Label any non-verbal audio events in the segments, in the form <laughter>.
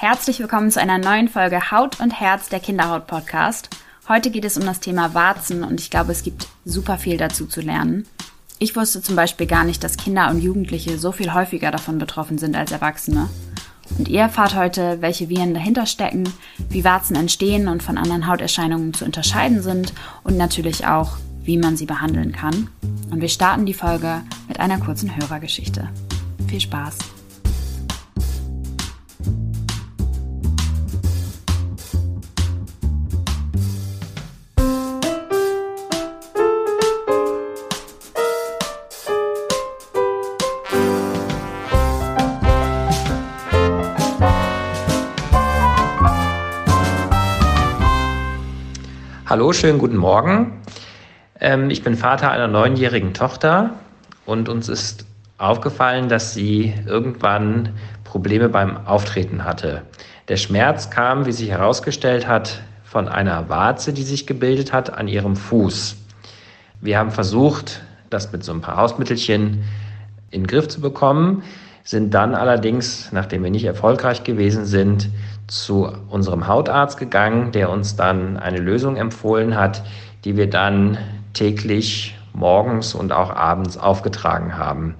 Herzlich willkommen zu einer neuen Folge Haut und Herz der Kinderhaut Podcast. Heute geht es um das Thema Warzen und ich glaube, es gibt super viel dazu zu lernen. Ich wusste zum Beispiel gar nicht, dass Kinder und Jugendliche so viel häufiger davon betroffen sind als Erwachsene. Und ihr erfahrt heute, welche Viren dahinter stecken, wie Warzen entstehen und von anderen Hauterscheinungen zu unterscheiden sind und natürlich auch, wie man sie behandeln kann. Und wir starten die Folge mit einer kurzen Hörergeschichte. Viel Spaß! Hallo, schönen guten Morgen. Ähm, ich bin Vater einer neunjährigen Tochter und uns ist aufgefallen, dass sie irgendwann Probleme beim Auftreten hatte. Der Schmerz kam, wie sich herausgestellt hat, von einer Warze, die sich gebildet hat an ihrem Fuß. Wir haben versucht, das mit so ein paar Hausmittelchen in den Griff zu bekommen, sind dann allerdings, nachdem wir nicht erfolgreich gewesen sind, zu unserem Hautarzt gegangen, der uns dann eine Lösung empfohlen hat, die wir dann täglich morgens und auch abends aufgetragen haben.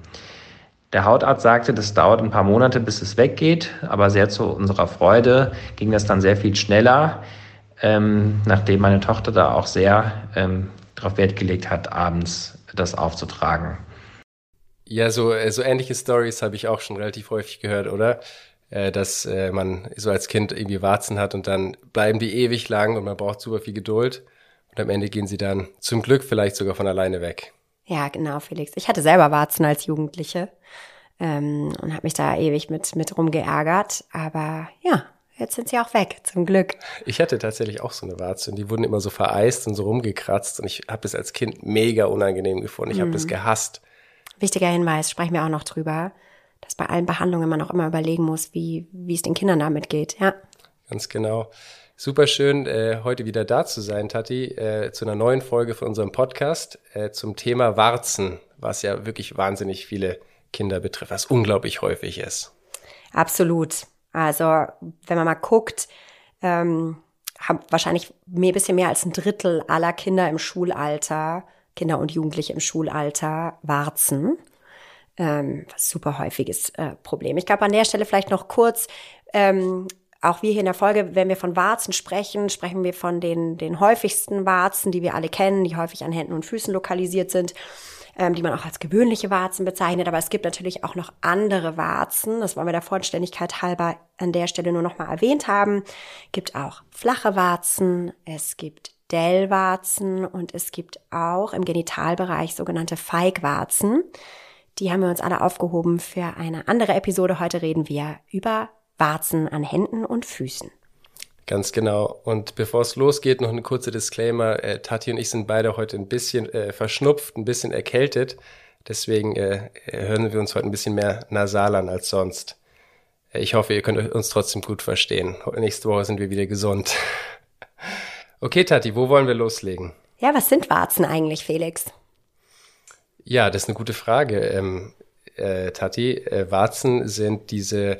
Der Hautarzt sagte, das dauert ein paar Monate, bis es weggeht, aber sehr zu unserer Freude ging das dann sehr viel schneller, ähm, nachdem meine Tochter da auch sehr ähm, darauf Wert gelegt hat, abends das aufzutragen. Ja, so, äh, so ähnliche Stories habe ich auch schon relativ häufig gehört, oder? äh, dass äh, man so als Kind irgendwie Warzen hat und dann bleiben die ewig lang und man braucht super viel Geduld. Und am Ende gehen sie dann zum Glück vielleicht sogar von alleine weg. Ja, genau, Felix. Ich hatte selber Warzen als Jugendliche ähm, und habe mich da ewig mit, mit rumgeärgert. Aber ja, jetzt sind sie auch weg, zum Glück. Ich hatte tatsächlich auch so eine Warze und die wurden immer so vereist und so rumgekratzt und ich habe das als Kind mega unangenehm gefunden. Ich mhm. habe das gehasst. Wichtiger Hinweis, sprechen wir auch noch drüber dass bei allen Behandlungen man auch immer überlegen muss, wie, wie es den Kindern damit geht, ja. Ganz genau. Super schön, äh, heute wieder da zu sein, Tati, äh, zu einer neuen Folge von unserem Podcast äh, zum Thema Warzen, was ja wirklich wahnsinnig viele Kinder betrifft, was unglaublich häufig ist. Absolut. Also, wenn man mal guckt, ähm, haben wahrscheinlich mehr, bisschen mehr als ein Drittel aller Kinder im Schulalter, Kinder und Jugendliche im Schulalter, Warzen ähm, super häufiges äh, Problem. Ich glaube, an der Stelle vielleicht noch kurz, ähm, auch wir hier in der Folge, wenn wir von Warzen sprechen, sprechen wir von den, den häufigsten Warzen, die wir alle kennen, die häufig an Händen und Füßen lokalisiert sind, ähm, die man auch als gewöhnliche Warzen bezeichnet. Aber es gibt natürlich auch noch andere Warzen. Das wollen wir der Vollständigkeit halber an der Stelle nur noch mal erwähnt haben. Es gibt auch flache Warzen, es gibt Dellwarzen und es gibt auch im Genitalbereich sogenannte Feigwarzen. Die haben wir uns alle aufgehoben für eine andere Episode. Heute reden wir über Warzen an Händen und Füßen. Ganz genau. Und bevor es losgeht, noch eine kurze Disclaimer. Äh, Tati und ich sind beide heute ein bisschen äh, verschnupft, ein bisschen erkältet. Deswegen äh, hören wir uns heute ein bisschen mehr nasal an als sonst. Äh, ich hoffe, ihr könnt uns trotzdem gut verstehen. Nächste Woche sind wir wieder gesund. <laughs> okay, Tati, wo wollen wir loslegen? Ja, was sind Warzen eigentlich, Felix? Ja, das ist eine gute Frage, ähm, äh, Tati. Äh, Warzen sind diese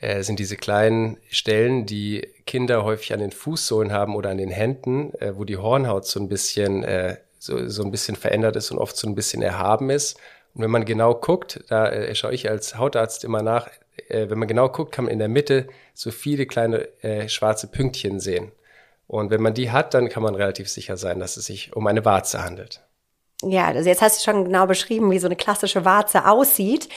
äh, sind diese kleinen Stellen, die Kinder häufig an den Fußsohlen haben oder an den Händen, äh, wo die Hornhaut so ein bisschen äh, so, so ein bisschen verändert ist und oft so ein bisschen erhaben ist. Und wenn man genau guckt, da äh, schaue ich als Hautarzt immer nach, äh, wenn man genau guckt, kann man in der Mitte so viele kleine äh, schwarze Pünktchen sehen. Und wenn man die hat, dann kann man relativ sicher sein, dass es sich um eine Warze handelt ja, also jetzt hast du schon genau beschrieben, wie so eine klassische Warze aussieht.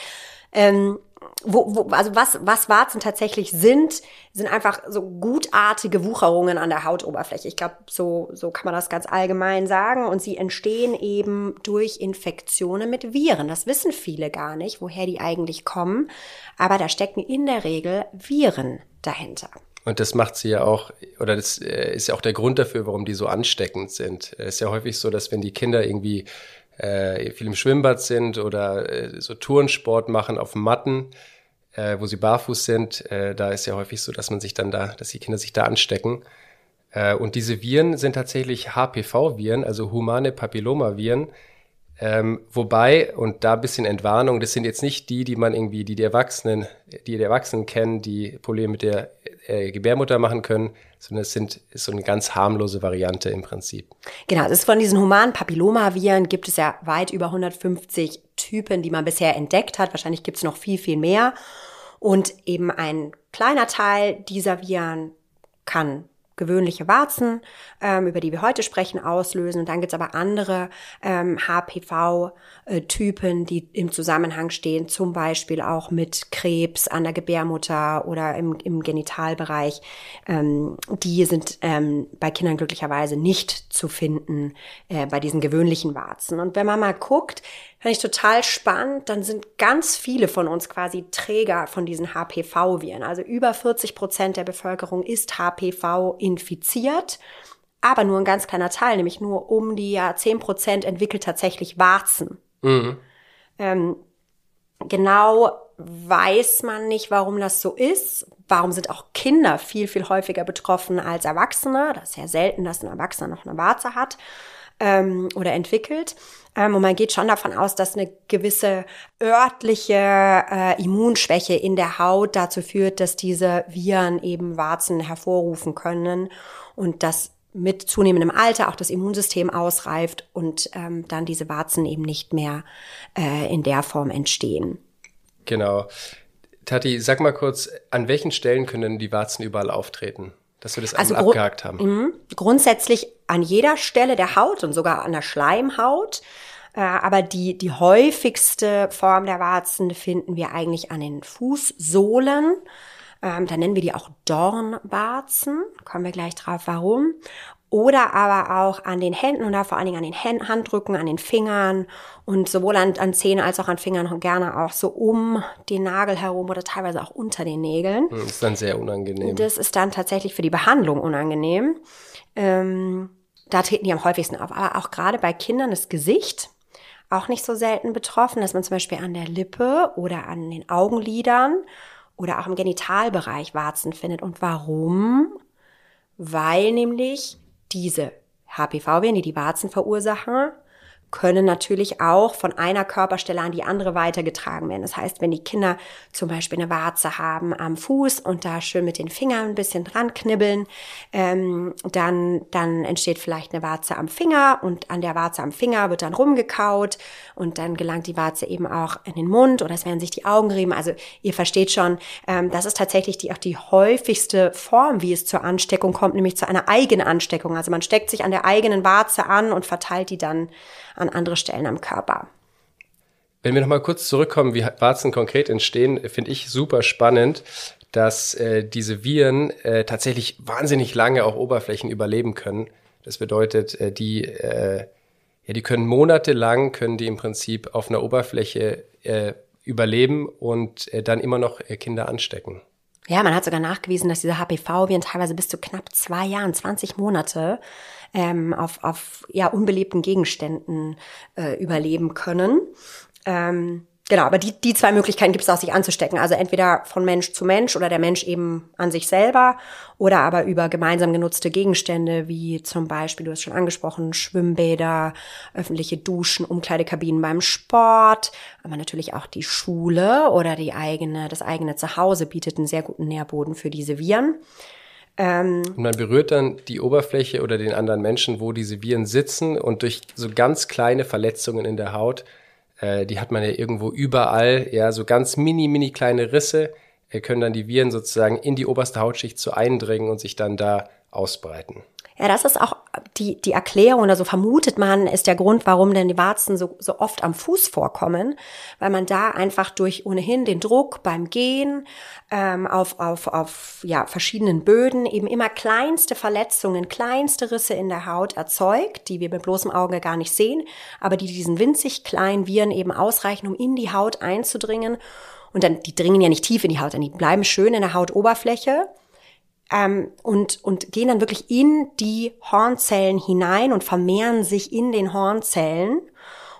Ähm, wo, wo, also was, was Warzen tatsächlich sind, sind einfach so gutartige Wucherungen an der Hautoberfläche. Ich glaube, so, so kann man das ganz allgemein sagen. Und sie entstehen eben durch Infektionen mit Viren. Das wissen viele gar nicht, woher die eigentlich kommen. Aber da stecken in der Regel Viren dahinter. Und das macht sie ja auch, oder das äh, ist ja auch der Grund dafür, warum die so ansteckend sind. Es ist ja häufig so, dass wenn die Kinder irgendwie äh, viel im Schwimmbad sind oder äh, so Turnsport machen auf Matten, äh, wo sie barfuß sind, äh, da ist ja häufig so, dass man sich dann da, dass die Kinder sich da anstecken. Äh, und diese Viren sind tatsächlich HPV-Viren, also humane Papillomaviren. Ähm, wobei, und da ein bisschen Entwarnung, das sind jetzt nicht die, die man irgendwie, die die Erwachsenen, die die Erwachsenen kennen, die Probleme mit der äh, Gebärmutter machen können, sondern es sind, ist so eine ganz harmlose Variante im Prinzip. Genau, es ist von diesen humanen Papillomaviren gibt es ja weit über 150 Typen, die man bisher entdeckt hat. Wahrscheinlich gibt es noch viel, viel mehr. Und eben ein kleiner Teil dieser Viren kann gewöhnliche Warzen, ähm, über die wir heute sprechen, auslösen. Und dann gibt's aber andere ähm, HPV-Typen, die im Zusammenhang stehen, zum Beispiel auch mit Krebs an der Gebärmutter oder im, im Genitalbereich. Ähm, die sind ähm, bei Kindern glücklicherweise nicht zu finden äh, bei diesen gewöhnlichen Warzen. Und wenn man mal guckt, Fand ich total spannend. Dann sind ganz viele von uns quasi Träger von diesen HPV-Viren. Also über 40 Prozent der Bevölkerung ist HPV infiziert. Aber nur ein ganz kleiner Teil, nämlich nur um die ja, 10 Prozent entwickelt tatsächlich Warzen. Mhm. Ähm, genau weiß man nicht, warum das so ist. Warum sind auch Kinder viel, viel häufiger betroffen als Erwachsene? Das ist ja selten, dass ein Erwachsener noch eine Warze hat ähm, oder entwickelt. Ähm, und man geht schon davon aus, dass eine gewisse örtliche äh, Immunschwäche in der Haut dazu führt, dass diese Viren eben Warzen hervorrufen können und dass mit zunehmendem Alter auch das Immunsystem ausreift und ähm, dann diese Warzen eben nicht mehr äh, in der Form entstehen. Genau. Tati, sag mal kurz, an welchen Stellen können die Warzen überall auftreten? Dass wir das also abgehakt haben. Mh, grundsätzlich an jeder Stelle der Haut und sogar an der Schleimhaut. Äh, aber die, die häufigste Form der Warzen finden wir eigentlich an den Fußsohlen. Ähm, da nennen wir die auch Dornwarzen. Kommen wir gleich drauf, warum. Oder aber auch an den Händen und da vor allen Dingen an den Händen, Handrücken, an den Fingern und sowohl an, an Zähnen als auch an Fingern und gerne auch so um den Nagel herum oder teilweise auch unter den Nägeln. Das ist dann sehr unangenehm. Das ist dann tatsächlich für die Behandlung unangenehm. Ähm, da treten die am häufigsten auf. Aber auch gerade bei Kindern das Gesicht auch nicht so selten betroffen, dass man zum Beispiel an der Lippe oder an den Augenlidern oder auch im Genitalbereich Warzen findet. Und warum? Weil nämlich diese HPV-Viren, die die Warzen verursachen, können natürlich auch von einer Körperstelle an die andere weitergetragen werden. Das heißt, wenn die Kinder zum Beispiel eine Warze haben am Fuß und da schön mit den Fingern ein bisschen dran knibbeln, ähm, dann, dann entsteht vielleicht eine Warze am Finger und an der Warze am Finger wird dann rumgekaut und dann gelangt die Warze eben auch in den Mund oder es werden sich die Augen rieben. Also ihr versteht schon, ähm, das ist tatsächlich die, auch die häufigste Form, wie es zur Ansteckung kommt, nämlich zu einer Eigenansteckung. Also man steckt sich an der eigenen Warze an und verteilt die dann an andere Stellen am Körper. Wenn wir nochmal kurz zurückkommen, wie Warzen konkret entstehen, finde ich super spannend, dass äh, diese Viren äh, tatsächlich wahnsinnig lange auch Oberflächen überleben können. Das bedeutet, äh, die, äh, ja, die können monatelang, können die im Prinzip auf einer Oberfläche äh, überleben und äh, dann immer noch äh, Kinder anstecken. Ja, man hat sogar nachgewiesen, dass diese HPV-Viren teilweise bis zu knapp zwei Jahren, 20 Monate ähm, auf, auf ja, unbelebten Gegenständen äh, überleben können. Ähm, Genau, aber die, die zwei Möglichkeiten gibt es auch, sich anzustecken. Also entweder von Mensch zu Mensch oder der Mensch eben an sich selber oder aber über gemeinsam genutzte Gegenstände wie zum Beispiel, du hast schon angesprochen, Schwimmbäder, öffentliche Duschen, Umkleidekabinen beim Sport, aber natürlich auch die Schule oder die eigene, das eigene Zuhause bietet einen sehr guten Nährboden für diese Viren. Ähm, und man berührt dann die Oberfläche oder den anderen Menschen, wo diese Viren sitzen und durch so ganz kleine Verletzungen in der Haut äh, die hat man ja irgendwo überall, ja, so ganz mini, mini kleine Risse, äh, können dann die Viren sozusagen in die oberste Hautschicht so eindringen und sich dann da ausbreiten. Ja, das ist auch die, die Erklärung oder so vermutet man, ist der Grund, warum denn die Warzen so, so oft am Fuß vorkommen, weil man da einfach durch ohnehin den Druck beim Gehen ähm, auf, auf, auf ja, verschiedenen Böden eben immer kleinste Verletzungen, kleinste Risse in der Haut erzeugt, die wir mit bloßem Auge gar nicht sehen, aber die diesen winzig kleinen Viren eben ausreichen, um in die Haut einzudringen. Und dann, die dringen ja nicht tief in die Haut, die bleiben schön in der Hautoberfläche ähm, und, und gehen dann wirklich in die Hornzellen hinein und vermehren sich in den Hornzellen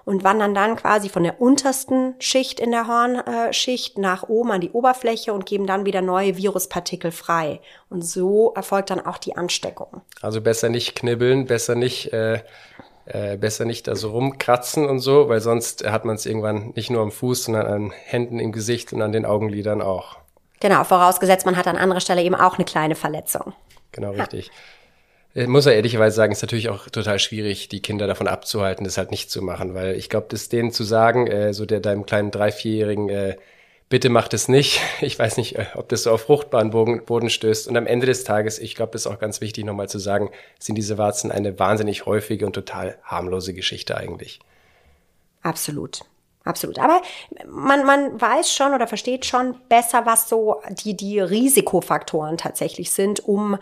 und wandern dann quasi von der untersten Schicht in der Hornschicht nach oben an die Oberfläche und geben dann wieder neue Viruspartikel frei. Und so erfolgt dann auch die Ansteckung. Also besser nicht knibbeln, besser nicht, äh, äh, besser nicht da so rumkratzen und so, weil sonst hat man es irgendwann nicht nur am Fuß, sondern an Händen, im Gesicht und an den Augenlidern auch. Genau, vorausgesetzt, man hat an anderer Stelle eben auch eine kleine Verletzung. Genau, richtig. Ich muss ja ehrlicherweise sagen, ist natürlich auch total schwierig, die Kinder davon abzuhalten, das halt nicht zu machen, weil ich glaube, das denen zu sagen, äh, so der deinem kleinen drei, vierjährigen, äh, bitte macht es nicht. <laughs> Ich weiß nicht, äh, ob das so auf fruchtbaren Boden, Boden stößt. Und am Ende des Tages, ich glaube, das ist auch ganz wichtig, nochmal zu sagen, sind diese Warzen eine wahnsinnig häufige und total harmlose Geschichte eigentlich. Absolut. Absolut. Aber man, man weiß schon oder versteht schon besser, was so die, die Risikofaktoren tatsächlich sind, um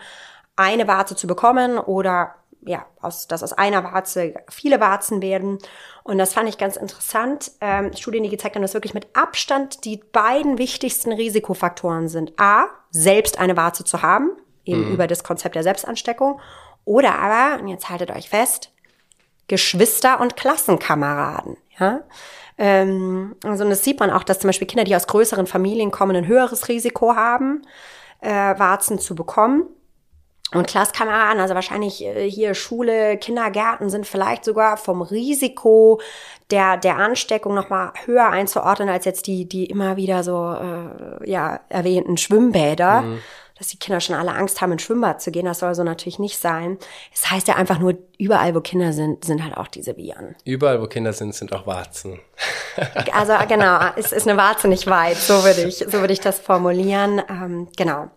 eine Warze zu bekommen oder ja, aus, dass aus einer Warze viele Warzen werden. Und das fand ich ganz interessant. Ähm, Studien, die gezeigt haben, dass wirklich mit Abstand die beiden wichtigsten Risikofaktoren sind. A, selbst eine Warze zu haben, eben mhm. über das Konzept der Selbstansteckung. Oder aber, und jetzt haltet euch fest, Geschwister und Klassenkameraden. Ja? Ähm, also das sieht man auch, dass zum Beispiel Kinder, die aus größeren Familien kommen, ein höheres Risiko haben, äh, Warzen zu bekommen. Und Klasskameraden, also wahrscheinlich äh, hier Schule, Kindergärten sind vielleicht sogar vom Risiko der, der Ansteckung nochmal höher einzuordnen als jetzt die, die immer wieder so äh, ja, erwähnten Schwimmbäder. Mhm. Dass die Kinder schon alle Angst haben, ins Schwimmbad zu gehen, das soll so natürlich nicht sein. Es das heißt ja einfach nur, überall, wo Kinder sind, sind halt auch diese Viren. Überall, wo Kinder sind, sind auch Warzen. also genau, es ist eine Warze nicht weit, so würde ich, so würde ich das formulieren. Ähm, genau.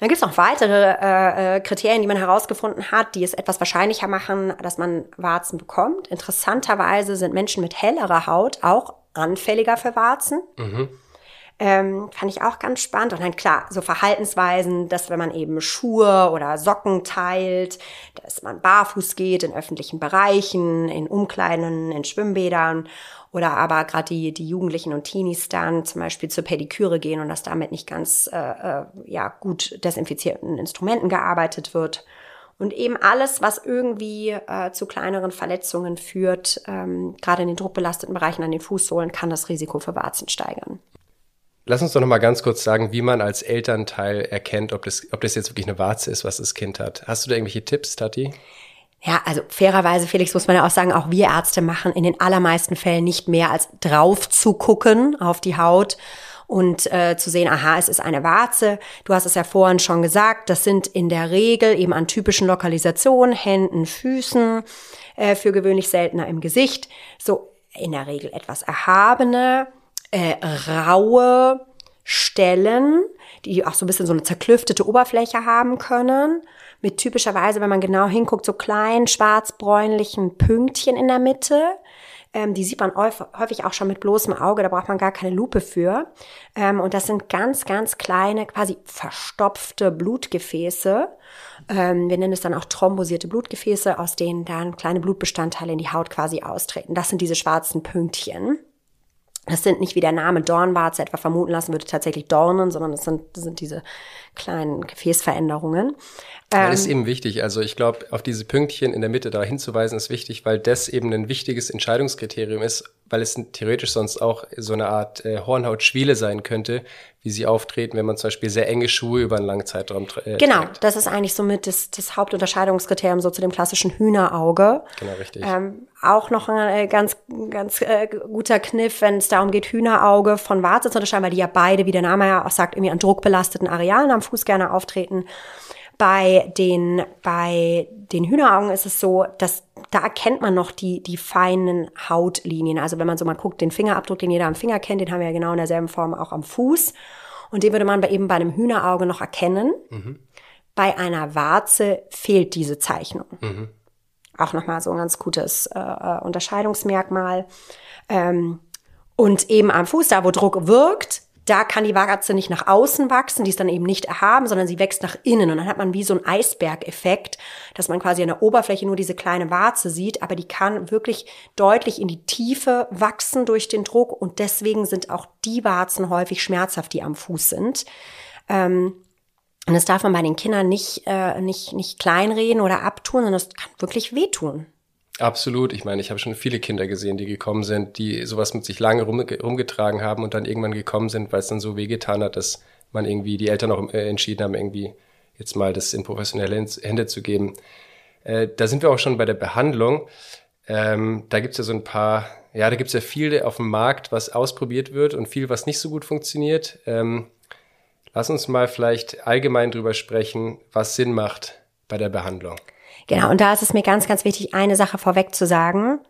Dann gibt es noch weitere äh, äh, Kriterien, die man herausgefunden hat, die es etwas wahrscheinlicher machen, dass man Warzen bekommt. Interessanterweise sind Menschen mit hellerer Haut auch anfälliger für Warzen. Mhm. Ähm, fand ich auch ganz spannend. Und dann klar, so Verhaltensweisen, dass wenn man eben Schuhe oder Socken teilt, dass man barfuß geht in öffentlichen Bereichen, in Umkleiden, in Schwimmbädern oder aber gerade die, die Jugendlichen und Teenies dann zum Beispiel zur Pediküre gehen und dass damit nicht ganz äh, äh, ja, gut desinfizierten Instrumenten gearbeitet wird. Und eben alles, was irgendwie äh, zu kleineren Verletzungen führt, ähm, gerade in den druckbelasteten Bereichen an den Fußsohlen, kann das Risiko für Warzen steigern. Lass uns doch noch mal ganz kurz sagen, wie man als Elternteil erkennt, ob das, ob das jetzt wirklich eine Warze ist, was das Kind hat. Hast du da irgendwelche Tipps, Tati? Ja, also fairerweise, Felix, muss man ja auch sagen, auch wir Ärzte machen in den allermeisten Fällen nicht mehr als drauf zu gucken auf die Haut und äh, zu sehen, aha, es ist eine Warze. Du hast es ja vorhin schon gesagt, das sind in der Regel eben an typischen Lokalisationen, Händen, Füßen, äh, für gewöhnlich seltener im Gesicht. So in der Regel etwas erhabene, äh, raue Stellen, die auch so ein bisschen so eine zerklüftete Oberfläche haben können mit typischerweise, wenn man genau hinguckt, so kleinen schwarz-bräunlichen Pünktchen in der Mitte. Ähm, die sieht man häufig auch schon mit bloßem Auge, da braucht man gar keine Lupe für. Ähm, und das sind ganz, ganz kleine, quasi verstopfte Blutgefäße. Ähm, wir nennen es dann auch thrombosierte Blutgefäße, aus denen dann kleine Blutbestandteile in die Haut quasi austreten. Das sind diese schwarzen Pünktchen. Das sind nicht, wie der Name Dornwarze etwa vermuten lassen würde, tatsächlich Dornen, sondern das sind, das sind diese kleinen Gefäßveränderungen. Ja, das ist eben wichtig. Also ich glaube, auf diese Pünktchen in der Mitte da hinzuweisen ist wichtig, weil das eben ein wichtiges Entscheidungskriterium ist, weil es theoretisch sonst auch so eine Art äh, Hornhautschwiele sein könnte, wie sie auftreten, wenn man zum Beispiel sehr enge Schuhe über einen langen Zeitraum äh, Genau, trägt. das ist eigentlich somit das, das Hauptunterscheidungskriterium so zu dem klassischen Hühnerauge. Genau, richtig. Ähm, auch noch ein äh, ganz, ganz äh, guter Kniff, wenn es darum geht, Hühnerauge von Warze zu unterscheiden, weil die ja beide, wie der Name ja auch sagt, irgendwie an druckbelasteten Arealen am Fuß gerne auftreten. Bei den, bei den Hühneraugen ist es so, dass da erkennt man noch die, die feinen Hautlinien. Also wenn man so mal guckt, den Fingerabdruck, den jeder am Finger kennt, den haben wir ja genau in derselben Form auch am Fuß. Und den würde man bei, eben bei einem Hühnerauge noch erkennen. Mhm. Bei einer Warze fehlt diese Zeichnung. Mhm. Auch nochmal so ein ganz gutes äh, äh, Unterscheidungsmerkmal. Ähm, und eben am Fuß, da wo Druck wirkt, da kann die Warze nicht nach außen wachsen, die ist dann eben nicht erhaben, sondern sie wächst nach innen. Und dann hat man wie so ein Eisbergeffekt, dass man quasi an der Oberfläche nur diese kleine Warze sieht, aber die kann wirklich deutlich in die Tiefe wachsen durch den Druck. Und deswegen sind auch die Warzen häufig schmerzhaft, die am Fuß sind. Ähm, und das darf man bei den Kindern nicht, äh, nicht, nicht kleinreden oder abtun, sondern das kann wirklich wehtun. Absolut. Ich meine, ich habe schon viele Kinder gesehen, die gekommen sind, die sowas mit sich lange rum, rumgetragen haben und dann irgendwann gekommen sind, weil es dann so wehgetan hat, dass man irgendwie, die Eltern auch äh, entschieden haben, irgendwie jetzt mal das in professionelle Hände zu geben. Äh, da sind wir auch schon bei der Behandlung. Ähm, da gibt's ja so ein paar, ja, da gibt's ja viel auf dem Markt, was ausprobiert wird und viel, was nicht so gut funktioniert. Ähm, Lass uns mal vielleicht allgemein drüber sprechen, was Sinn macht bei der Behandlung. Genau, und da ist es mir ganz, ganz wichtig, eine Sache vorweg zu sagen,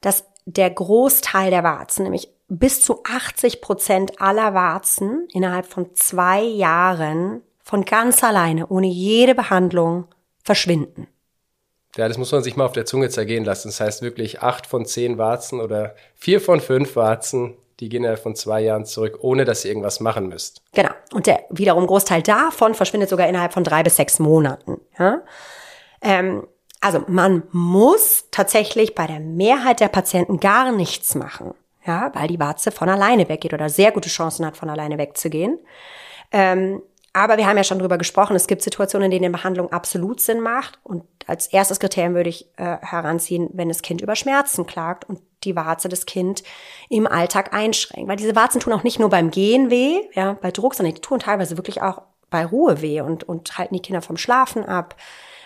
dass der Großteil der Warzen, nämlich bis zu 80 Prozent aller Warzen innerhalb von zwei Jahren von ganz alleine, ohne jede Behandlung, verschwinden. Ja, das muss man sich mal auf der Zunge zergehen lassen. Das heißt wirklich acht von zehn Warzen oder vier von fünf Warzen, die gehen ja von zwei Jahren zurück, ohne dass ihr irgendwas machen müsst. Genau. Und der wiederum Großteil davon verschwindet sogar innerhalb von drei bis sechs Monaten. Ja? Ähm, also man muss tatsächlich bei der Mehrheit der Patienten gar nichts machen, ja, weil die Warze von alleine weggeht oder sehr gute Chancen hat, von alleine wegzugehen. Ähm, aber wir haben ja schon drüber gesprochen, es gibt Situationen, in denen Behandlung absolut Sinn macht. Und als erstes Kriterium würde ich äh, heranziehen, wenn das Kind über Schmerzen klagt und die Warze das Kind im Alltag einschränkt. Weil diese Warzen tun auch nicht nur beim Gehen weh, ja, bei Druck, sondern die tun teilweise wirklich auch bei Ruhe weh und, und halten die Kinder vom Schlafen ab.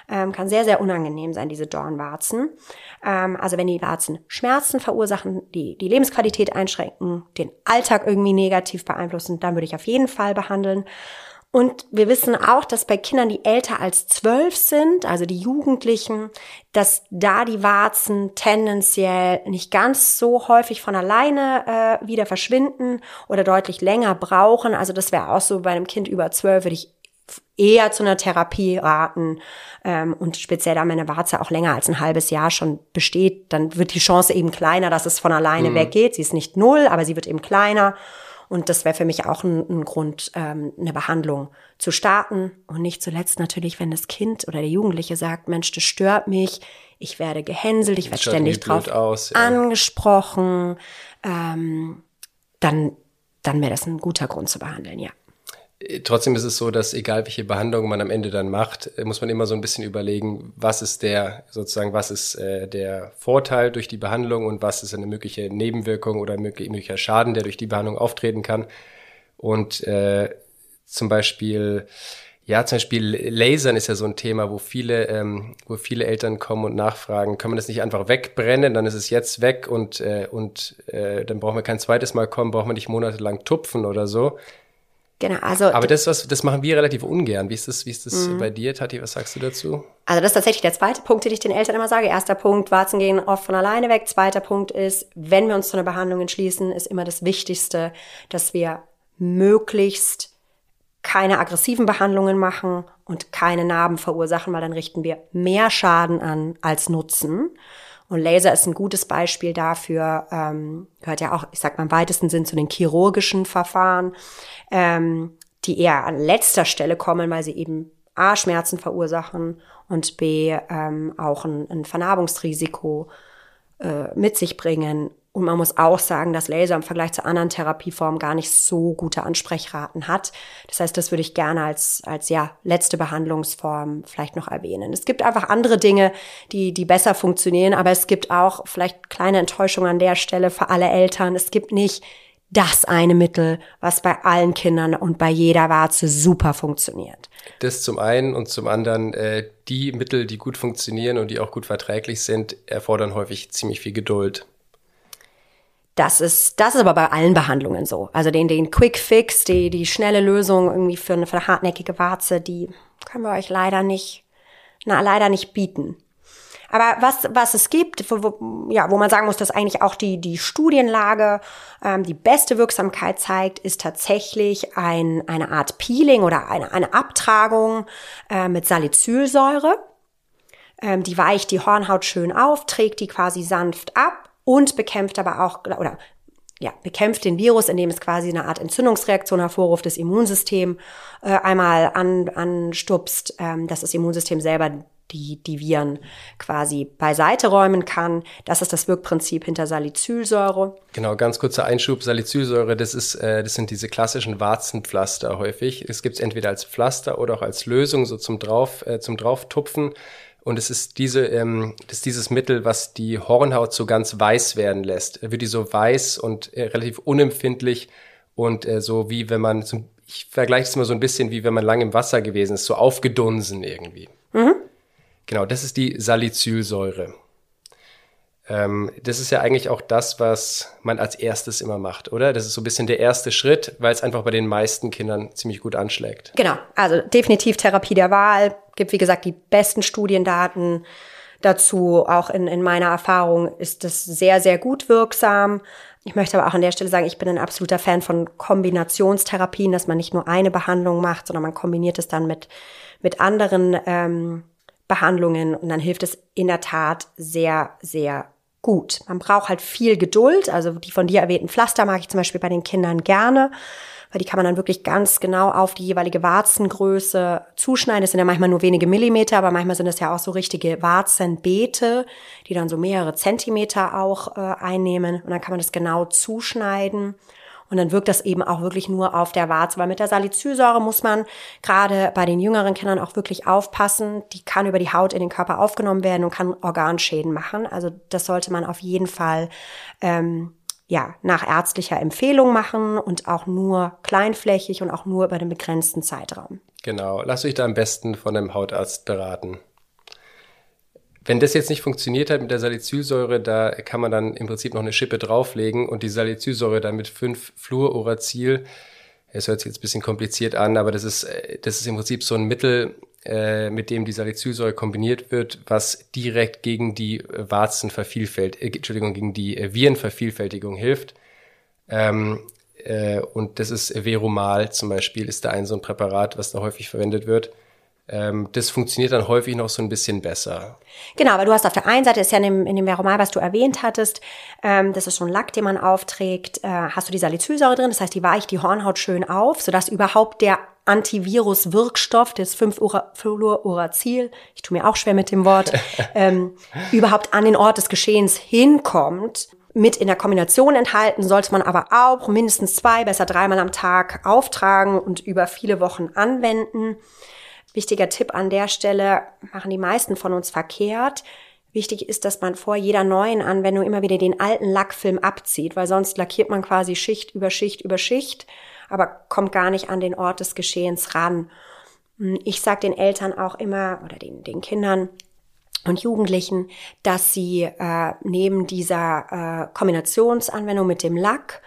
Ähm, kann sehr, sehr unangenehm sein, diese Dornwarzen. Ähm, also wenn die Warzen Schmerzen verursachen, die die Lebensqualität einschränken, den Alltag irgendwie negativ beeinflussen, dann würde ich auf jeden Fall behandeln. Und wir wissen auch, dass bei Kindern, die älter als zwölf sind, also die Jugendlichen, dass da die Warzen tendenziell nicht ganz so häufig von alleine äh, wieder verschwinden oder deutlich länger brauchen. Also das wäre auch so bei einem Kind über zwölf, würde ich eher zu einer Therapie raten. Ähm, und speziell da meine Warze auch länger als ein halbes Jahr schon besteht, dann wird die Chance eben kleiner, dass es von alleine mhm. weggeht. Sie ist nicht null, aber sie wird eben kleiner. Und das wäre für mich auch ein, ein Grund, ähm, eine Behandlung zu starten. Und nicht zuletzt natürlich, wenn das Kind oder der Jugendliche sagt, Mensch, das stört mich, ich werde gehänselt, ich werde ständig drauf aus, ja. angesprochen, ähm, dann, dann wäre das ein guter Grund zu behandeln, ja. Trotzdem ist es so, dass egal welche Behandlung man am Ende dann macht, äh, muss man immer so ein bisschen überlegen, was ist der sozusagen, was ist äh, der Vorteil durch die Behandlung und was ist eine mögliche Nebenwirkung oder möglicher Schaden, der durch die Behandlung auftreten kann. Und äh, zum Beispiel, ja, zum Beispiel Lasern ist ja so ein Thema, wo viele, ähm, wo viele Eltern kommen und nachfragen, kann man das nicht einfach wegbrennen, dann ist es jetzt weg und äh, und äh, dann brauchen wir kein zweites Mal kommen, brauchen wir nicht monatelang tupfen oder so. Genau, also. Aber das, was, das machen wir relativ ungern. Wie ist das, wie ist das mhm. bei dir, Tati? Was sagst du dazu? Also, das ist tatsächlich der zweite Punkt, den ich den Eltern immer sage. Erster Punkt, Warzen gehen oft von alleine weg. Zweiter Punkt ist, wenn wir uns zu einer Behandlung entschließen, ist immer das Wichtigste, dass wir möglichst keine aggressiven Behandlungen machen und keine Narben verursachen, weil dann richten wir mehr Schaden an als Nutzen. Und Laser ist ein gutes Beispiel dafür, ähm, gehört ja auch, ich sag mal im weitesten Sinn zu den chirurgischen Verfahren, ähm, die eher an letzter Stelle kommen, weil sie eben A, Schmerzen verursachen und B, ähm, auch ein, ein Vernarbungsrisiko äh, mit sich bringen und man muss auch sagen, dass Laser im Vergleich zu anderen Therapieformen gar nicht so gute Ansprechraten hat. Das heißt, das würde ich gerne als, als ja, letzte Behandlungsform vielleicht noch erwähnen. Es gibt einfach andere Dinge, die, die besser funktionieren, aber es gibt auch vielleicht kleine Enttäuschungen an der Stelle für alle Eltern. Es gibt nicht das eine Mittel, was bei allen Kindern und bei jeder Warze super funktioniert. Das zum einen und zum anderen, äh, die Mittel, die gut funktionieren und die auch gut verträglich sind, erfordern häufig ziemlich viel Geduld. Das ist, das ist aber bei allen Behandlungen so. Also den, den Quick Fix, die, die schnelle Lösung irgendwie für eine, für eine hartnäckige Warze, die können wir euch leider nicht, na, leider nicht bieten. Aber was, was es gibt, wo, wo, ja, wo man sagen muss, dass eigentlich auch die, die Studienlage ähm, die beste Wirksamkeit zeigt, ist tatsächlich ein, eine Art Peeling oder eine, eine Abtragung äh, mit Salicylsäure. Ähm, die weicht die Hornhaut schön auf, trägt die quasi sanft ab und bekämpft aber auch, oder ja, bekämpft den Virus, indem es quasi eine Art Entzündungsreaktion hervorruft, das Immunsystem äh, einmal an, anstupst, ähm, dass das Immunsystem selber die, die Viren quasi beiseite räumen kann. Das ist das Wirkprinzip hinter Salicylsäure. Genau, ganz kurzer Einschub. Salicylsäure, das ist, äh, das sind diese klassischen Warzenpflaster häufig. Es gibt es entweder als Pflaster oder auch als Lösung, so zum drauf, äh, zum drauftupfen. Und es ist diese, ähm, das ist dieses Mittel, was die Hornhaut so ganz weiß werden lässt. Wird die so weiß und äh, relativ unempfindlich und äh, so wie wenn man, so, ich vergleiche es mal so ein bisschen wie wenn man lang im Wasser gewesen ist, so aufgedunsen irgendwie. Mhm. Genau, das ist die Salicylsäure. Ähm, das ist ja eigentlich auch das, was man als erstes immer macht, oder? Das ist so ein bisschen der erste Schritt, weil es einfach bei den meisten Kindern ziemlich gut anschlägt. Genau, also definitiv Therapie der Wahl. Gibt, wie gesagt, die besten Studiendaten dazu. Auch in, in meiner Erfahrung ist das sehr, sehr gut wirksam. Ich möchte aber auch an der Stelle sagen, ich bin ein absoluter Fan von Kombinationstherapien, dass man nicht nur eine Behandlung macht, sondern man kombiniert es dann mit, mit anderen ähm, Behandlungen und dann hilft es in der Tat sehr, sehr gut. Man braucht halt viel Geduld. Also die von dir erwähnten Pflaster mag ich zum Beispiel bei den Kindern gerne, weil die kann man dann wirklich ganz genau auf die jeweilige Warzengröße zuschneiden. Das sind ja manchmal nur wenige Millimeter, aber manchmal sind es ja auch so richtige Warzenbeete, die dann so mehrere Zentimeter auch äh, einnehmen. Und dann kann man das genau zuschneiden. Und dann wirkt das eben auch wirklich nur auf der Warze, weil mit der Salicylsäure muss man gerade bei den jüngeren Kindern auch wirklich aufpassen. Die kann über die Haut in den Körper aufgenommen werden und kann Organschäden machen. Also das sollte man auf jeden Fall ähm, ja, nach ärztlicher Empfehlung machen und auch nur kleinflächig und auch nur über den begrenzten Zeitraum. Genau, lasst euch da am besten von einem Hautarzt beraten. Wenn das jetzt nicht funktioniert hat mit der Salicylsäure, da kann man dann im Prinzip noch eine Schippe drauflegen und die Salicylsäure dann mit 5 Fluoruracil, es hört sich jetzt ein bisschen kompliziert an, aber das ist, äh, das ist im Prinzip so ein Mittel, äh, mit dem die Salicylsäure kombiniert wird, was direkt gegen die Warzenvervielfältigung, äh, Entschuldigung, gegen die äh, Virenvervielfältigung hilft. Ähm, äh, und das ist Verumal zum Beispiel, ist da ein so ein Präparat, was da häufig verwendet wird. Ähm, das funktioniert dann häufig noch so ein bisschen besser. Genau, weil du hast auf der einen Seite, ist ja in dem, in dem Veromal, was du erwähnt hattest, ähm, das ist so ein Lack, den man aufträgt, äh, hast du die Salicylsäure drin, das heißt, die weicht die Hornhaut schön auf, sodass überhaupt der Antivirus-Wirkstoff, das 5-Fluoruracil, ich tue mir auch schwer mit dem Wort, <laughs> ähm, überhaupt an den Ort des Geschehens hinkommt. Mit in der Kombination enthalten sollte man aber auch mindestens zwei, besser dreimal am Tag auftragen und über viele Wochen anwenden. Wichtiger Tipp an der Stelle, machen die meisten von uns verkehrt. Wichtig ist, dass man vor jeder neuen Anwendung immer wieder den alten Lackfilm abzieht, weil sonst lackiert man quasi Schicht über Schicht über Schicht, aber kommt gar nicht an den Ort des Geschehens ran. Ich sage den Eltern auch immer oder den, den Kindern, und Jugendlichen, dass sie äh, neben dieser äh, Kombinationsanwendung mit dem Lack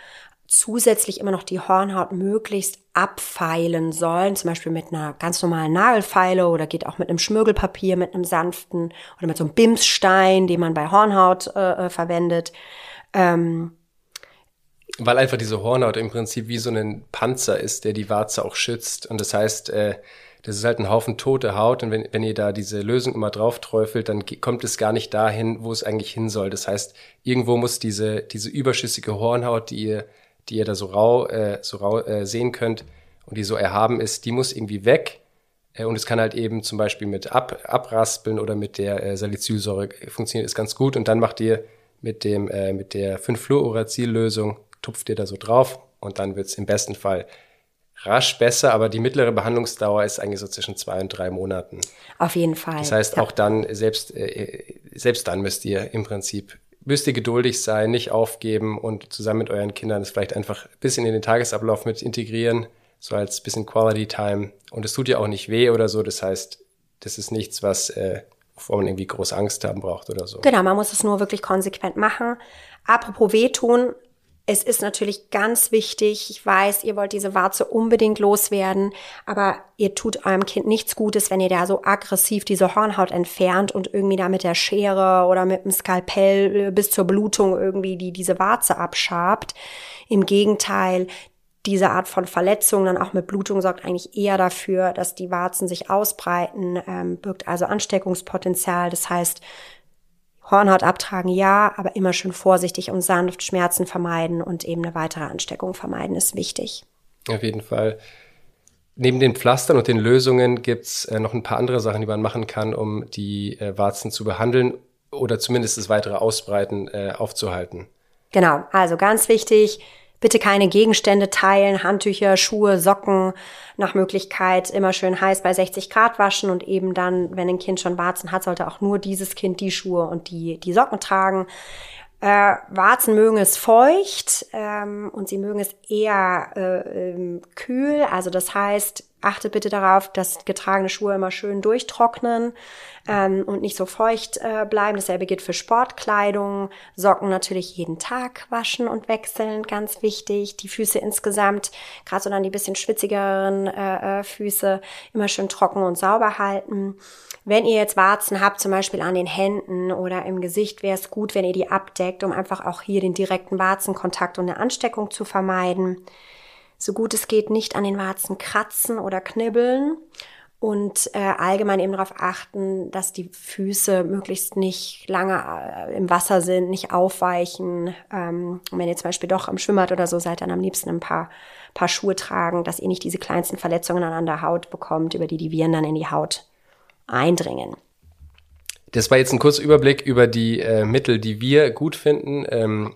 zusätzlich immer noch die Hornhaut möglichst abfeilen sollen, zum Beispiel mit einer ganz normalen Nagelfeile oder geht auch mit einem Schmirgelpapier, mit einem sanften oder mit so einem Bimsstein, den man bei Hornhaut äh, äh, verwendet. Ähm, Weil einfach diese Hornhaut im Prinzip wie so ein Panzer ist, der die Warze auch schützt. Und das heißt, äh, das ist halt ein Haufen tote Haut und wenn, wenn ihr da diese Lösung immer drauf träufelt, dann kommt es gar nicht dahin, wo es eigentlich hin soll. Das heißt, irgendwo muss diese, diese überschüssige Hornhaut, die ihr die ihr da so rau, äh, so rau äh, sehen könnt und die so erhaben ist, die muss irgendwie weg. Äh, und es kann halt eben zum Beispiel mit Ab Abraspeln oder mit der äh, Salicylsäure funktioniert es ganz gut. Und dann macht ihr mit dem äh, mit der 5-Fluoracil-Lösung, tupft ihr da so drauf und dann wird's im besten Fall rasch besser, aber die mittlere Behandlungsdauer ist eigentlich so zwischen zwei und drei Monaten. Auf jeden Fall. Das heißt, ja. auch dann, selbst, äh, selbst dann müsst ihr im Prinzip müsst ihr geduldig sein, nicht aufgeben und zusammen mit euren Kindern es vielleicht einfach ein bisschen in den Tagesablauf mit integrieren, so als bisschen Quality Time. Und es tut ja auch nicht weh oder so. Das heißt, das ist nichts, was, äh, man irgendwie große Angst haben braucht oder so. Genau, man muss es nur wirklich konsequent machen. Apropos wehtun, es ist natürlich ganz wichtig, ich weiß, ihr wollt diese Warze unbedingt loswerden, aber ihr tut eurem Kind nichts Gutes, wenn ihr da so aggressiv diese Hornhaut entfernt und irgendwie da mit der Schere oder mit dem Skalpell bis zur Blutung irgendwie die, diese Warze abschabt. Im Gegenteil, diese Art von Verletzung dann auch mit Blutung sorgt eigentlich eher dafür, dass die Warzen sich ausbreiten, ähm, birgt also Ansteckungspotenzial. Das heißt, Hornhaut abtragen, ja, aber immer schön vorsichtig und sanft Schmerzen vermeiden und eben eine weitere Ansteckung vermeiden ist wichtig. Auf jeden Fall. Neben den Pflastern und den Lösungen gibt's äh, noch ein paar andere Sachen, die man machen kann, um die äh, Warzen zu behandeln oder zumindest das weitere Ausbreiten äh, aufzuhalten. Genau, also ganz wichtig, Bitte keine Gegenstände teilen, Handtücher, Schuhe, Socken, nach Möglichkeit immer schön heiß bei 60 Grad waschen und eben dann, wenn ein Kind schon Warzen hat, sollte auch nur dieses Kind die Schuhe und die, die Socken tragen. Äh, Warzen mögen es feucht ähm, und sie mögen es eher äh, ähm, kühl. Also das heißt, achtet bitte darauf, dass getragene Schuhe immer schön durchtrocknen ähm, und nicht so feucht äh, bleiben. Dasselbe gilt für Sportkleidung. Socken natürlich jeden Tag waschen und wechseln, ganz wichtig. Die Füße insgesamt, gerade so dann die bisschen schwitzigeren äh, äh, Füße, immer schön trocken und sauber halten. Wenn ihr jetzt Warzen habt, zum Beispiel an den Händen oder im Gesicht, wäre es gut, wenn ihr die abdeckt, um einfach auch hier den direkten Warzenkontakt und eine Ansteckung zu vermeiden so gut es geht nicht an den Warzen kratzen oder knibbeln und äh, allgemein eben darauf achten, dass die Füße möglichst nicht lange äh, im Wasser sind, nicht aufweichen. Ähm, wenn ihr zum Beispiel doch am Schwimmbad oder so seid, dann am liebsten ein paar, paar Schuhe tragen, dass ihr nicht diese kleinsten Verletzungen an der Haut bekommt, über die die Viren dann in die Haut eindringen. Das war jetzt ein kurzer Überblick über die äh, Mittel, die wir gut finden, ähm,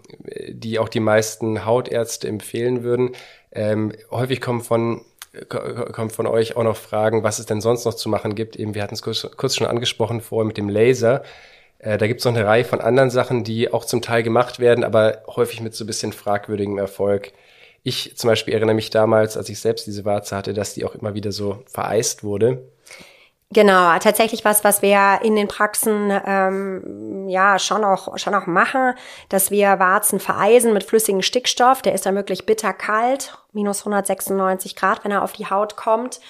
die auch die meisten Hautärzte empfehlen würden. Ähm, häufig kommen von kommen von euch auch noch Fragen, was es denn sonst noch zu machen gibt. Eben, wir hatten es kurz, kurz schon angesprochen vorher mit dem Laser. Äh, da gibt es noch eine Reihe von anderen Sachen, die auch zum Teil gemacht werden, aber häufig mit so ein bisschen fragwürdigem Erfolg. Ich zum Beispiel erinnere mich damals, als ich selbst diese Warze hatte, dass die auch immer wieder so vereist wurde. Genau, tatsächlich was, was wir in den Praxen ähm, ja schon auch schon auch machen, dass wir Warzen vereisen mit flüssigem Stickstoff. Der ist dann wirklich bitterkalt, minus 196 Grad, wenn er auf die Haut kommt.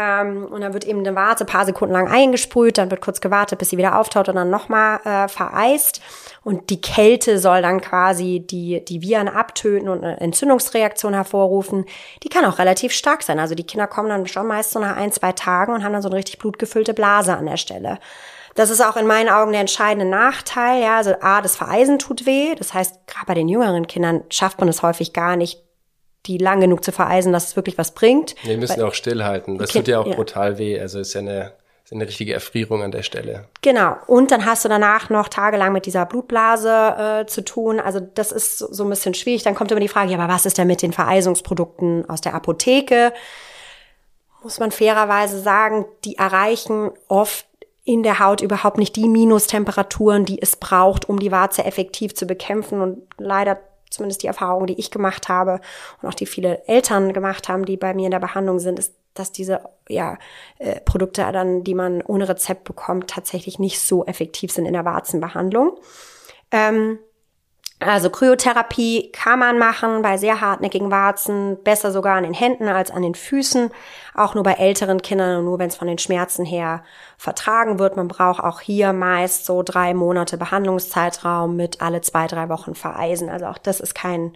Ähm, und dann wird eben eine Warze paar Sekunden lang eingesprüht, dann wird kurz gewartet, bis sie wieder auftaut und dann nochmal äh, vereist. Und die Kälte soll dann quasi die, die Viren abtöten und eine Entzündungsreaktion hervorrufen. Die kann auch relativ stark sein. Also die Kinder kommen dann schon meist so nach ein, zwei Tagen und haben dann so eine richtig blutgefüllte Blase an der Stelle. Das ist auch in meinen Augen der entscheidende Nachteil. Ja, also A, das Vereisen tut weh. Das heißt, gerade bei den jüngeren Kindern schafft man es häufig gar nicht, die lang genug zu vereisen, dass es wirklich was bringt. Wir müssen Weil, auch stillhalten. Das tut ja auch ja. brutal weh. Also ist ja eine ist eine richtige Erfrierung an der Stelle. Genau. Und dann hast du danach noch tagelang mit dieser Blutblase äh, zu tun. Also das ist so, so ein bisschen schwierig. Dann kommt immer die Frage, ja, aber was ist denn mit den Vereisungsprodukten aus der Apotheke? Muss man fairerweise sagen, die erreichen oft in der Haut überhaupt nicht die Minustemperaturen, die es braucht, um die Warze effektiv zu bekämpfen. Und leider zumindest die Erfahrung, die ich gemacht habe und auch die viele Eltern gemacht haben, die bei mir in der Behandlung sind, ist, dass diese ja, äh, Produkte dann, die man ohne Rezept bekommt, tatsächlich nicht so effektiv sind in der Warzenbehandlung. Ähm, also Kryotherapie kann man machen bei sehr hartnäckigen Warzen, besser sogar an den Händen als an den Füßen, auch nur bei älteren Kindern und nur wenn es von den Schmerzen her vertragen wird. Man braucht auch hier meist so drei Monate Behandlungszeitraum mit alle zwei, drei Wochen vereisen. Also auch das ist kein,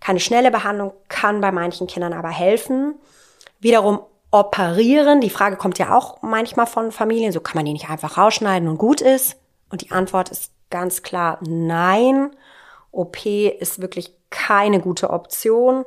keine schnelle Behandlung, kann bei manchen Kindern aber helfen. Wiederum operieren. Die Frage kommt ja auch manchmal von Familien, so kann man die nicht einfach rausschneiden und gut ist. Und die Antwort ist ganz klar nein. OP ist wirklich keine gute Option.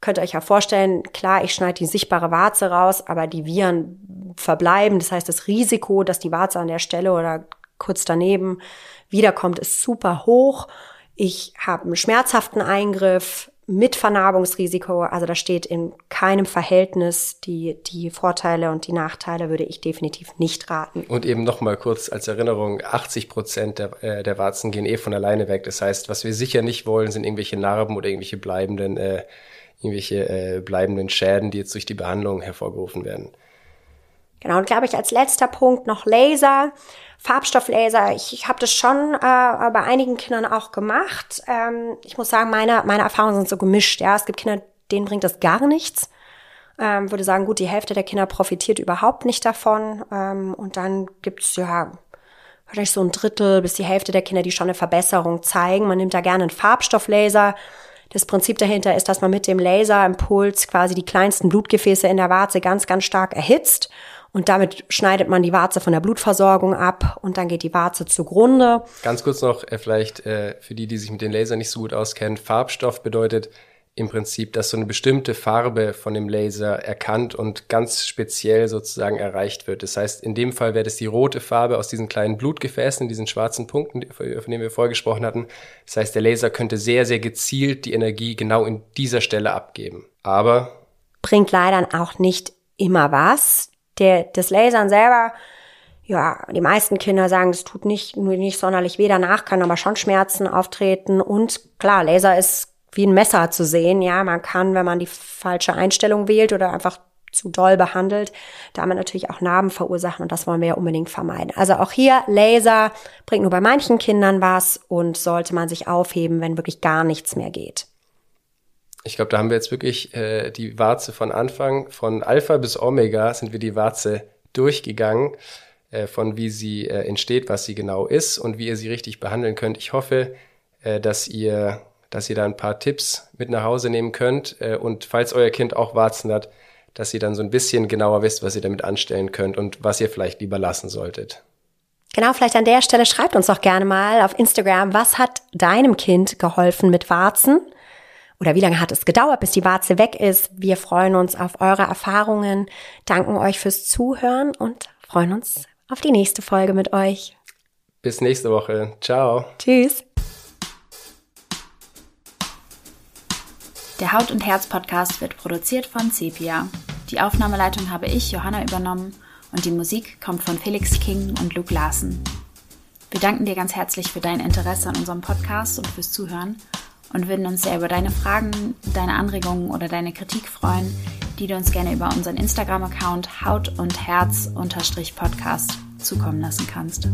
Könnt ihr euch ja vorstellen, klar, ich schneide die sichtbare Warze raus, aber die Viren verbleiben. Das heißt, das Risiko, dass die Warze an der Stelle oder kurz daneben wiederkommt, ist super hoch. Ich habe einen schmerzhaften Eingriff mit Vernarbungsrisiko. Also da steht in keinem Verhältnis die, die Vorteile und die Nachteile würde ich definitiv nicht raten. Und eben nochmal kurz als Erinnerung, 80 Prozent der, äh, der Warzen gehen eh von alleine weg. Das heißt, was wir sicher nicht wollen, sind irgendwelche Narben oder irgendwelche bleibenden, äh, irgendwelche äh, bleibenden Schäden, die jetzt durch die Behandlung hervorgerufen werden. Genau, und glaube ich als letzter Punkt noch Laser. Farbstofflaser, ich, ich habe das schon äh, bei einigen Kindern auch gemacht. Ähm, ich muss sagen, meine, meine Erfahrungen sind so gemischt. Ja, es gibt Kinder, denen bringt das gar nichts. Ähm, würde sagen, gut, die Hälfte der Kinder profitiert überhaupt nicht davon. Ähm, und dann gibt's ja wahrscheinlich so ein Drittel bis die Hälfte der Kinder, die schon eine Verbesserung zeigen. Man nimmt da gerne einen Farbstofflaser. Das Prinzip dahinter ist, dass man mit dem Laserimpuls quasi die kleinsten Blutgefäße in der Warze ganz, ganz stark erhitzt und damit schneidet man die Warze von der Blutversorgung ab und dann geht die Warze zugrunde. Ganz kurz noch, äh, vielleicht äh, für die, die sich mit den Lasern nicht so gut auskennen, Farbstoff bedeutet im Prinzip, dass so eine bestimmte Farbe von dem Laser erkannt und ganz speziell sozusagen erreicht wird. Das heißt, in dem Fall wäre das die rote Farbe aus diesen kleinen Blutgefäßen, diesen schwarzen Punkten, von denen wir vorher gesprochen hatten. Das heißt, der Laser könnte sehr, sehr gezielt die Energie genau in dieser Stelle abgeben. Aber bringt leider auch nicht immer was der, das Lasern selber, ja, die meisten Kinder sagen, es tut nicht, nicht sonderlich weh, danach kann aber schon Schmerzen auftreten und klar, Laser ist wie ein Messer zu sehen, ja, man kann, wenn man die falsche Einstellung wählt oder einfach zu doll behandelt, damit natürlich auch Narben verursachen und das wollen wir ja unbedingt vermeiden. Also auch hier Laser bringt nur bei manchen Kindern was und sollte man sich aufheben, wenn wirklich gar nichts mehr geht. Ich glaube, da haben wir jetzt wirklich äh, die Warze von Anfang, von Alpha bis Omega sind wir die Warze durchgegangen, äh, von wie sie äh, entsteht, was sie genau ist und wie ihr sie richtig behandeln könnt. Ich hoffe, äh, dass ihr dass ihr da ein paar Tipps mit nach Hause nehmen könnt äh, und falls euer Kind auch Warzen hat, dass ihr dann so ein bisschen genauer wisst, was ihr damit anstellen könnt und was ihr vielleicht lieber lassen solltet. Genau, vielleicht an der Stelle schreibt uns doch gerne mal auf Instagram, was hat deinem Kind geholfen mit Warzen? Oder wie lange hat es gedauert, bis die Warze weg ist? Wir freuen uns auf eure Erfahrungen, danken euch fürs Zuhören und freuen uns auf die nächste Folge mit euch. Bis nächste Woche. Ciao. Tschüss. Der Haut- und Herz-Podcast wird produziert von Sepia. Die Aufnahmeleitung habe ich, Johanna, übernommen und die Musik kommt von Felix King und Luke Larsen. Wir danken dir ganz herzlich für dein Interesse an unserem Podcast und fürs Zuhören und würden uns sehr über deine Fragen, deine Anregungen oder deine Kritik freuen, die du uns gerne über unseren Instagram-Account Haut und Herz Podcast zukommen lassen kannst.